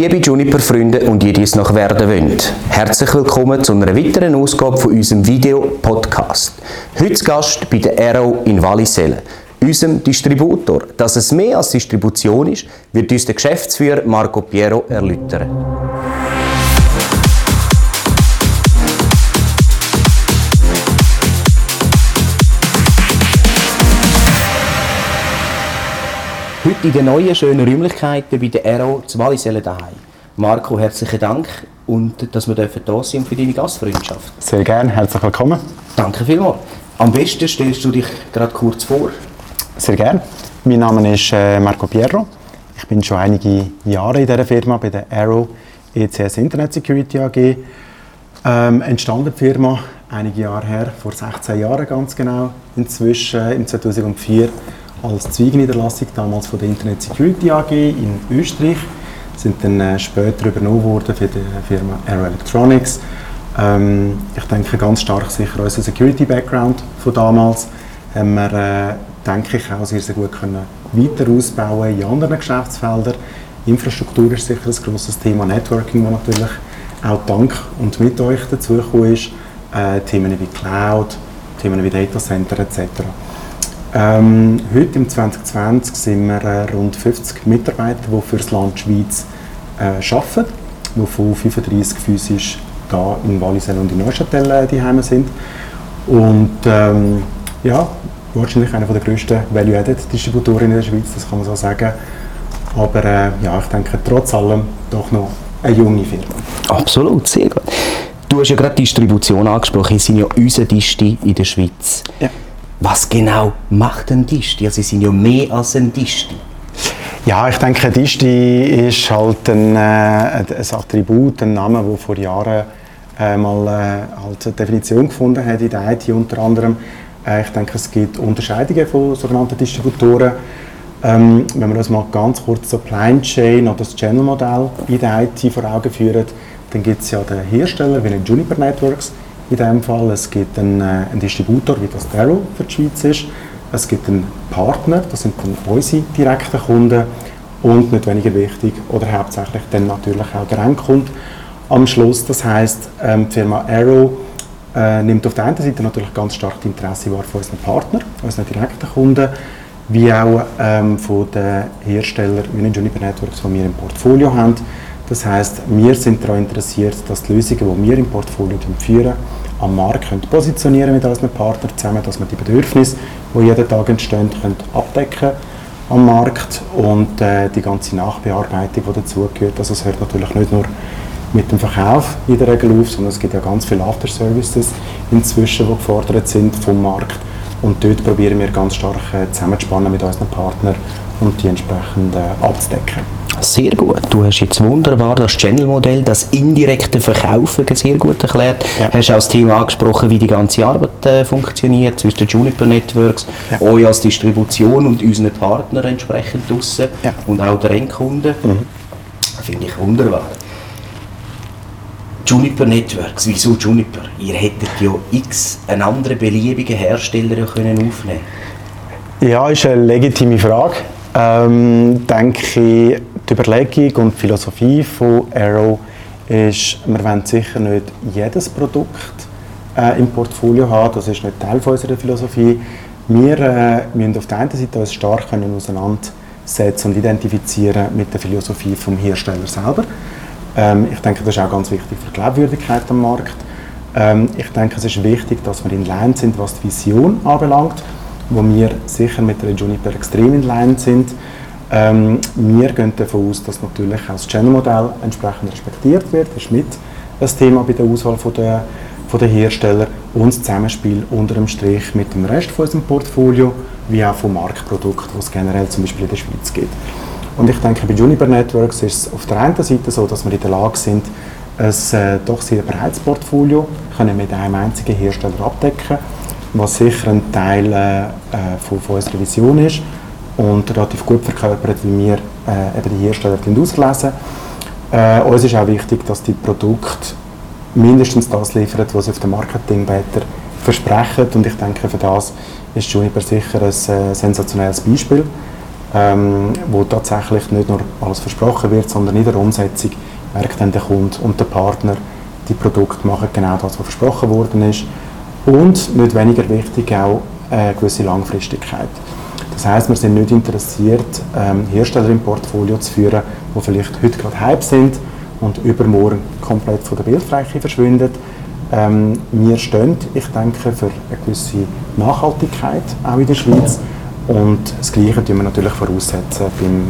Liebe Juniper-Freunde und die, die es noch werden wollen, herzlich willkommen zu einer weiteren Ausgabe von unserem Video-Podcast. Heute zu Gast bei der Arrow in Wallisellen, unserem Distributor. Dass es mehr als Distribution ist, wird uns der Geschäftsführer Marco Piero erläutern. In den neuen, schönen Räumlichkeiten bei der Aero zu Wallisellen daheim. Marco, herzlichen Dank und dass wir hier sind für deine Gastfreundschaft. Sehr gerne, herzlich willkommen. Danke vielmals. Am besten stellst du dich gerade kurz vor. Sehr gerne. Mein Name ist äh, Marco Pierro. Ich bin schon einige Jahre in dieser Firma bei der Aero ECS Internet Security AG. Ähm, entstanden die Firma einige Jahre her, vor 16 Jahren ganz genau. Inzwischen im 2004 als Zweigniederlassung damals von der Internet Security AG in Österreich, sind dann äh, später übernommen worden für die Firma Aero Electronics. Ähm, ich denke ganz stark sicher unser Security Background von damals haben wir, äh, denke ich, auch sehr, sehr gut können weiter ausbauen in anderen Geschäftsfeldern. Infrastruktur ist sicher ein grosses Thema, Networking, das natürlich auch dank und mit euch dazugekommen ist. Äh, Themen wie Cloud, Themen wie Data Center etc. Ähm, heute im 2020 sind wir äh, rund 50 Mitarbeiter, die für das Land Schweiz äh, arbeiten, wovon 35 physisch hier in Wallisell und in Neuchâtel äh, die sind. Und ähm, ja, wahrscheinlich einer der grössten Value-Added-Distributoren in der Schweiz, das kann man so sagen. Aber äh, ja, ich denke trotz allem doch noch eine junge Firma. Absolut, sehr gut. Du hast ja gerade Distribution angesprochen, sie sind ja unser Disti in der Schweiz. Ja. Was genau macht ein Disti? Ja, sie sind ja mehr als ein Disti. Ja, ich denke, Disti ist halt ein, äh, ein Attribut, ein Name, der vor Jahren äh, mal äh, halt eine Definition gefunden hat in der IT unter anderem. Äh, ich denke, es gibt Unterscheidungen von sogenannten Distributoren. Ähm, wenn wir uns mal ganz kurz Supply Chain oder das Channel-Modell in der IT vor Augen führen, dann gibt es ja den Hersteller wie eine Juniper Networks, in diesem Fall. Es gibt einen, äh, einen Distributor, wie das Darrow für die Schweiz ist. Es gibt einen Partner, das sind dann unsere direkten Kunden. Und nicht weniger wichtig, oder hauptsächlich dann natürlich auch der Endkunde am Schluss. Das heisst, ähm, die Firma Arrow äh, nimmt auf der einen Seite natürlich ganz stark das Interesse wahr von unseren Partnern, unseren direkten Kunden, wie auch ähm, von den Herstellern wie Juniper Networks, die wir im Portfolio haben. Das heißt, wir sind daran interessiert, dass die Lösungen, die wir im Portfolio führen, am Markt können positionieren mit unseren Partnern zusammen, dass wir die Bedürfnisse, die jeden Tag entstehen, können abdecken am Markt und äh, die ganze Nachbearbeitung, die dazugehört. Also es hört natürlich nicht nur mit dem Verkauf in der Regel auf, sondern es gibt ja ganz viele After-Services inzwischen, die gefordert sind vom Markt und dort probieren wir ganz stark äh, zusammenzuspannen mit unseren Partnern und die entsprechend äh, abzudecken. Sehr gut. Du hast jetzt wunderbar das Channel-Modell, das indirekte Verkaufen sehr gut erklärt. Ja. Hast auch das Thema angesprochen, wie die ganze Arbeit äh, funktioniert zwischen den Juniper Networks, ja. euch als Distribution und unseren Partnern entsprechend draussen ja. und auch der Endkunden. Mhm. Finde ich wunderbar. Juniper Networks, wieso Juniper? Ihr hättet ja x einen anderen beliebigen Hersteller können aufnehmen Ja, ist eine legitime Frage. Ähm, denke ich, die Überlegung und die Philosophie von Arrow ist, wir wollen sicher nicht jedes Produkt äh, im Portfolio haben, das ist nicht Teil von unserer Philosophie. Wir äh, müssen auf der einen Seite uns stark können auseinandersetzen und identifizieren mit der Philosophie vom Hersteller selber. Ähm, ich denke, das ist auch ganz wichtig für die Glaubwürdigkeit am Markt. Ähm, ich denke, es ist wichtig, dass wir in Line sind, was die Vision anbelangt, wo wir sicher mit der Juniper extrem in Line sind. Ähm, wir gehen davon aus, dass natürlich auch das Channel-Modell entsprechend respektiert wird. Das ist mit das Thema bei der Auswahl von der, von der Hersteller und das Zusammenspiel unter dem Strich mit dem Rest von unserem Portfolio, wie auch vom Marktprodukt, was es generell zum Beispiel in der Schweiz gibt. Und ich denke, bei Juniper Networks ist es auf der einen Seite so, dass wir in der Lage sind, ein äh, doch sehr breites Portfolio können mit einem einzigen Hersteller abdecken, was sicher ein Teil äh, äh von, von unserer Vision ist und relativ gut verkörpert, wie wir äh, eben die Hersteller auslesen. Äh, uns ist auch wichtig, dass die Produkte mindestens das liefern, was sie auf dem Marketing weiter versprechen. Und ich denke, für das ist Juniper sicher ein äh, sensationelles Beispiel. ähm, wo tatsächlich nicht nur alles versprochen wird, sondern in der Umsetzung merkt dann der Kunde und der Partner, die Produkte machen genau das, was versprochen worden ist. Und nicht weniger wichtig auch eine gewisse Langfristigkeit. Das heißt, wir sind nicht interessiert, ähm, Hersteller im Portfolio zu führen, die vielleicht heute gerade Hype sind und übermorgen komplett von der Bildfläche verschwinden. Ähm, wir stehen, ich denke, für eine gewisse Nachhaltigkeit auch in der Schweiz. Und das Gleiche tun wir natürlich voraussetzen beim,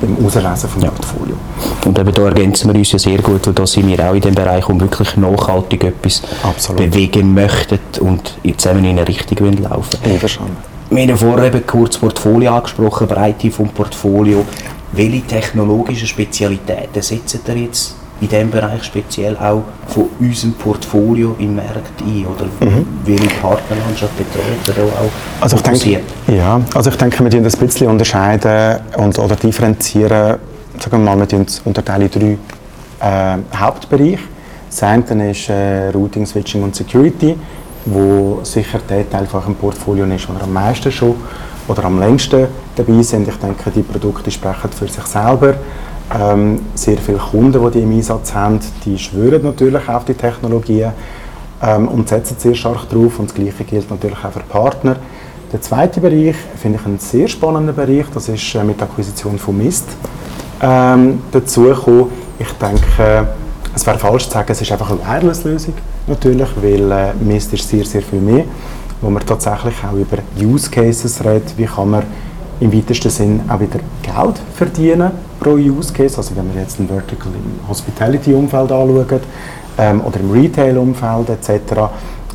beim Auslesen vom ja. Portfolio. Und eben da ergänzen wir uns ja sehr gut, weil da sind wir auch in dem Bereich, wo wirklich nachhaltig etwas Absolut. bewegen möchten und zusammen in eine Richtung laufen wollen. Einverstanden. Wir haben vorher eben kurz Portfolio angesprochen, Breite vom Portfolio. Welche technologischen Spezialitäten setzen ihr jetzt in diesem Bereich speziell auch von unserem Portfolio im Markt ein? Oder mhm. welche Partnerlandschaft betreut ihr auch also ich denke, Ja, also ich denke, wir unterscheiden ein bisschen unterscheiden und, oder differenzieren. Sagen wir mal, wir unterteilen in drei äh, Hauptbereiche. Das eine ist äh, Routing, Switching und Security, wo sicher der Teil von eurem Portfolio ist, wo ihr am meisten schon oder am längsten dabei sind. Ich denke, die Produkte sprechen für sich selber. Ähm, sehr viele Kunden, die die im Einsatz haben, die schwören natürlich auf die Technologien ähm, und setzen sehr stark drauf. Und das Gleiche gilt natürlich auch für Partner. Der zweite Bereich finde ich einen sehr spannenden Bereich. Das ist äh, mit der Akquisition von Mist ähm, dazugekommen. Ich denke, es wäre falsch zu sagen, es ist einfach eine Wireless-Lösung natürlich, weil äh, Mist ist sehr, sehr viel mehr, wo man tatsächlich auch über Use Cases redet, wie kann man im weitesten Sinn auch wieder Geld verdienen pro Use Case. Also wenn wir jetzt ein Vertical im Hospitality-Umfeld anschauen ähm, oder im Retail-Umfeld etc.,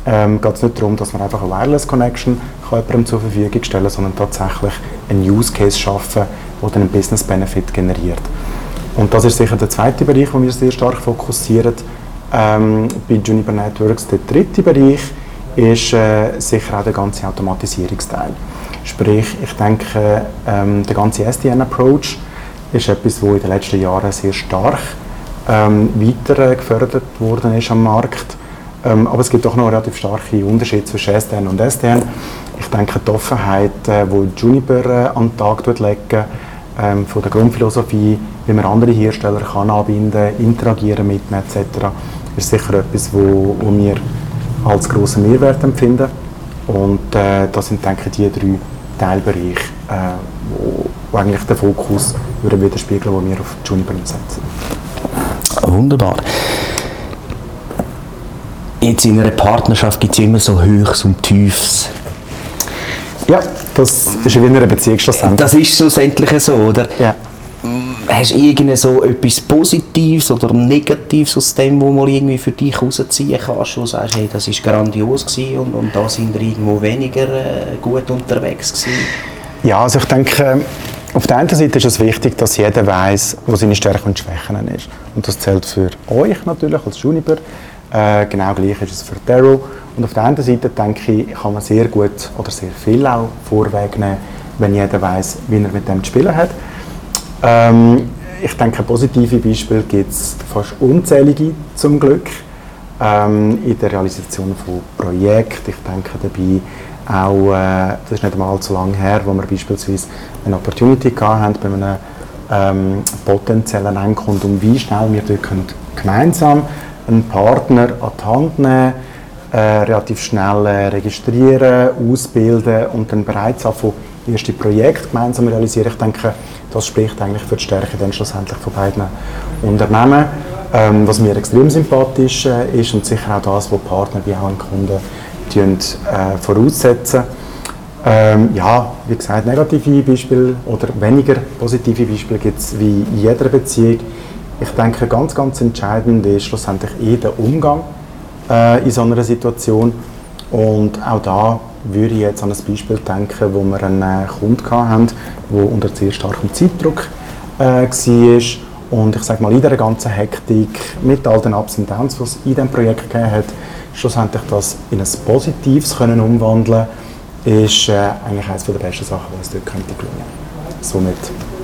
ähm, geht es nicht darum, dass man einfach eine Wireless Connection kann jemandem zur Verfügung stellen sondern tatsächlich einen Use Case schaffen, der dann einen Business Benefit generiert. Und das ist sicher der zweite Bereich, wo wir sehr stark fokussieren ähm, bei Juniper Networks. Der dritte Bereich ist äh, sicher auch der ganze Automatisierungsteil. Sprich, ich denke, ähm, der ganze SDN-Approach ist etwas, das in den letzten Jahren sehr stark ähm, weiter gefördert worden ist am Markt. Ähm, aber es gibt auch noch relativ starke Unterschiede zwischen SDN und SDN. Ich denke, die Offenheit, äh, Juniper äh, an den Tag legt, ähm, von der Grundphilosophie, wie man andere Hersteller kann anbinden, interagieren mit ihnen etc., ist sicher etwas, wo, wo wir als grossen Mehrwert empfinden. Und äh, das sind, denke ich, die drei Teilbereiche, äh, wo, wo eigentlich den Fokus widerspiegeln, den wir auf Juniper setzen. Wunderbar. Jetzt in einer Partnerschaft gibt es immer so Höchst und Tiefs. Ja, das ist wie in einer Beziehung schlussendlich. Das ist schlussendlich so, oder? Ja. Hast du irgendwie so etwas Positives oder Negatives aus dem, wo man irgendwie für dich rausziehen kannst, wo du sagst, hey, das war grandios und, und da sind wir irgendwo weniger äh, gut unterwegs gewesen? Ja, also ich denke, auf der einen Seite ist es wichtig, dass jeder weiß, wo seine Stärken und Schwächen ist. Und das zählt für euch natürlich als Juniper. Äh, genau gleich ist es für Darrow. Und auf der anderen Seite denke ich, kann man sehr gut oder sehr viel auch vorwegnehmen, wenn jeder weiß, wie er mit dem zu spielen hat. Ähm, ich denke, positive Beispiele gibt es fast unzählige zum Glück ähm, in der Realisation von Projekten. Ich denke dabei auch, äh, das ist nicht einmal allzu lange her, wo wir beispielsweise eine Opportunity hatten bei einem ähm, potenziellen Endkunden, um wie schnell wir dort gemeinsam einen Partner an die Hand nehmen äh, relativ schnell äh, registrieren, ausbilden und dann bereits von erste Projekte gemeinsam realisieren. Ich denke, das spricht eigentlich für die Stärke dann schlussendlich von beiden Unternehmen. Ähm, was mir extrem sympathisch äh, ist und sicher auch das, was Partner wie auch ein Kunde tun, äh, voraussetzen. Ähm, ja, wie gesagt, negative Beispiele oder weniger positive Beispiele gibt es wie in jeder Beziehung. Ich denke, ganz, ganz entscheidend ist schlussendlich eh der Umgang äh, in so einer Situation. Und auch da würde ich jetzt an ein Beispiel denken, wo wir einen äh, Kunden hatten, der unter sehr starkem Zeitdruck äh, war. Und ich sage mal, in dieser ganzen Hektik, mit all den Ups und Downs, die es in diesem Projekt gegeben hat, schlussendlich das in ein Positives können umwandeln ist äh, eigentlich eines der besten Sachen, die es dort könnte gelingen. Somit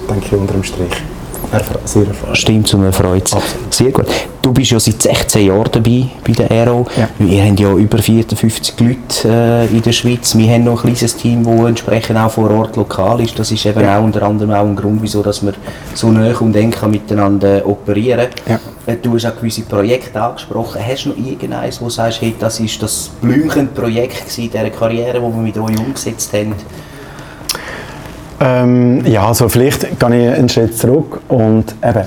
denke ich unter dem Strich sehr erfolgreich. Stimmt, zum Erfreut. Sehr gut. Du bist ja seit 16 Jahren dabei bei der Aero. Ja. Wir haben ja über 54 Leute äh, in der Schweiz. Wir haben noch ein kleines Team, das entsprechend auch vor Ort lokal ist. Das ist eben ja. auch unter anderem auch ein Grund, wieso dass wir so nah und eng miteinander operieren ja. Äh, du hast auch gewisse Projekte angesprochen. Hast du noch irgendeines, wo du sagst, hey, das ist das Blümchenprojekt in dieser Karriere, das wir mit euch umgesetzt haben? Ähm, ja, also vielleicht gehe ich einen Schritt zurück und eben,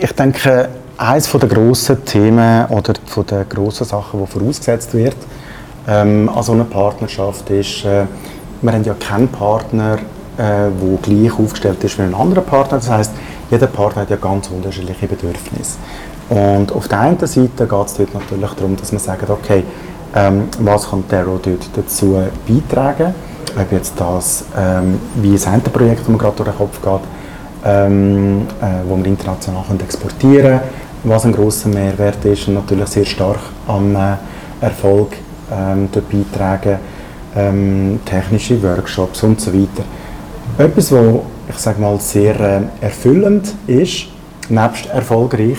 ich denke, eines der grossen Themen oder von der grossen Sachen, die vorausgesetzt wird ähm, an so einer Partnerschaft ist, äh, wir haben ja keinen Partner, der äh, gleich aufgestellt ist wie ein anderer Partner. Das heißt, jeder Partner hat ja ganz unterschiedliche Bedürfnisse. Und auf der einen Seite geht es dort natürlich darum, dass man sagt, okay, ähm, was kann Terro dort dazu beitragen? Ob jetzt das, ähm, wie das eine Projekt, das mir gerade durch den Kopf geht, ähm, äh, wo wir international exportieren können, was ein großer Mehrwert ist und natürlich sehr stark am äh, Erfolg ähm, beitragen, ähm, technische Workshops und so weiter. Etwas, was ich sage mal sehr äh, erfüllend ist, nebst erfolgreich,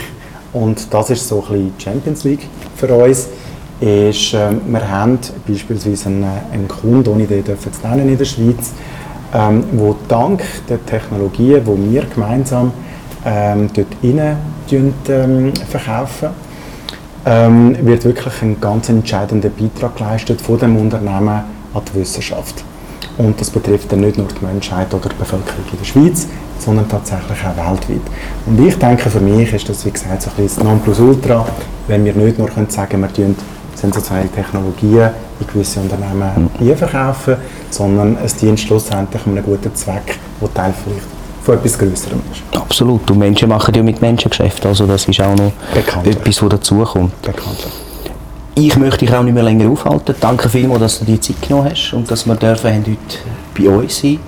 und das ist so ein bisschen Champions League für uns, ist, äh, wir haben beispielsweise einen, einen Kunden, ohne den dürfen zu nennen in der Schweiz, ähm, wo dank der Technologien, die wir gemeinsam ähm, dort rein ähm, verkaufen, ähm, wird wirklich ein ganz entscheidender Beitrag geleistet von dem Unternehmen an die Wissenschaft. Und das betrifft dann nicht nur die Menschheit oder die Bevölkerung in der Schweiz, sondern tatsächlich auch weltweit. Und ich denke, für mich ist das, wie gesagt, so ein bisschen das Nonplusultra, wenn wir nicht nur können sagen können, wir sensationelle Technologien in gewisse Unternehmen mhm. verkaufen, sondern es dient schlussendlich einem guten Zweck, der Teil vielleicht von etwas Größerem ist. Absolut. Und Menschen machen ja mit Menschen Geschäft, also das ist auch noch Bekanntlich. etwas, was dazukommt. Bekanntlich. Ich möchte dich auch nicht mehr länger aufhalten. Danke vielmals, dass du dir Zeit genommen hast und dass wir dürfen heute bei uns sein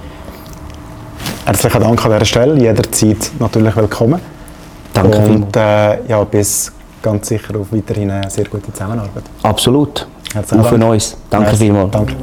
Herzlichen Dank an dieser Stelle. Jederzeit natürlich willkommen. Danke und, vielmals. Äh, ja, bis ganz sicher auf weiterhin eine sehr gute Zusammenarbeit. Absolut. Herzlichen Dank. Auf uns. Danke vielmals. Danke.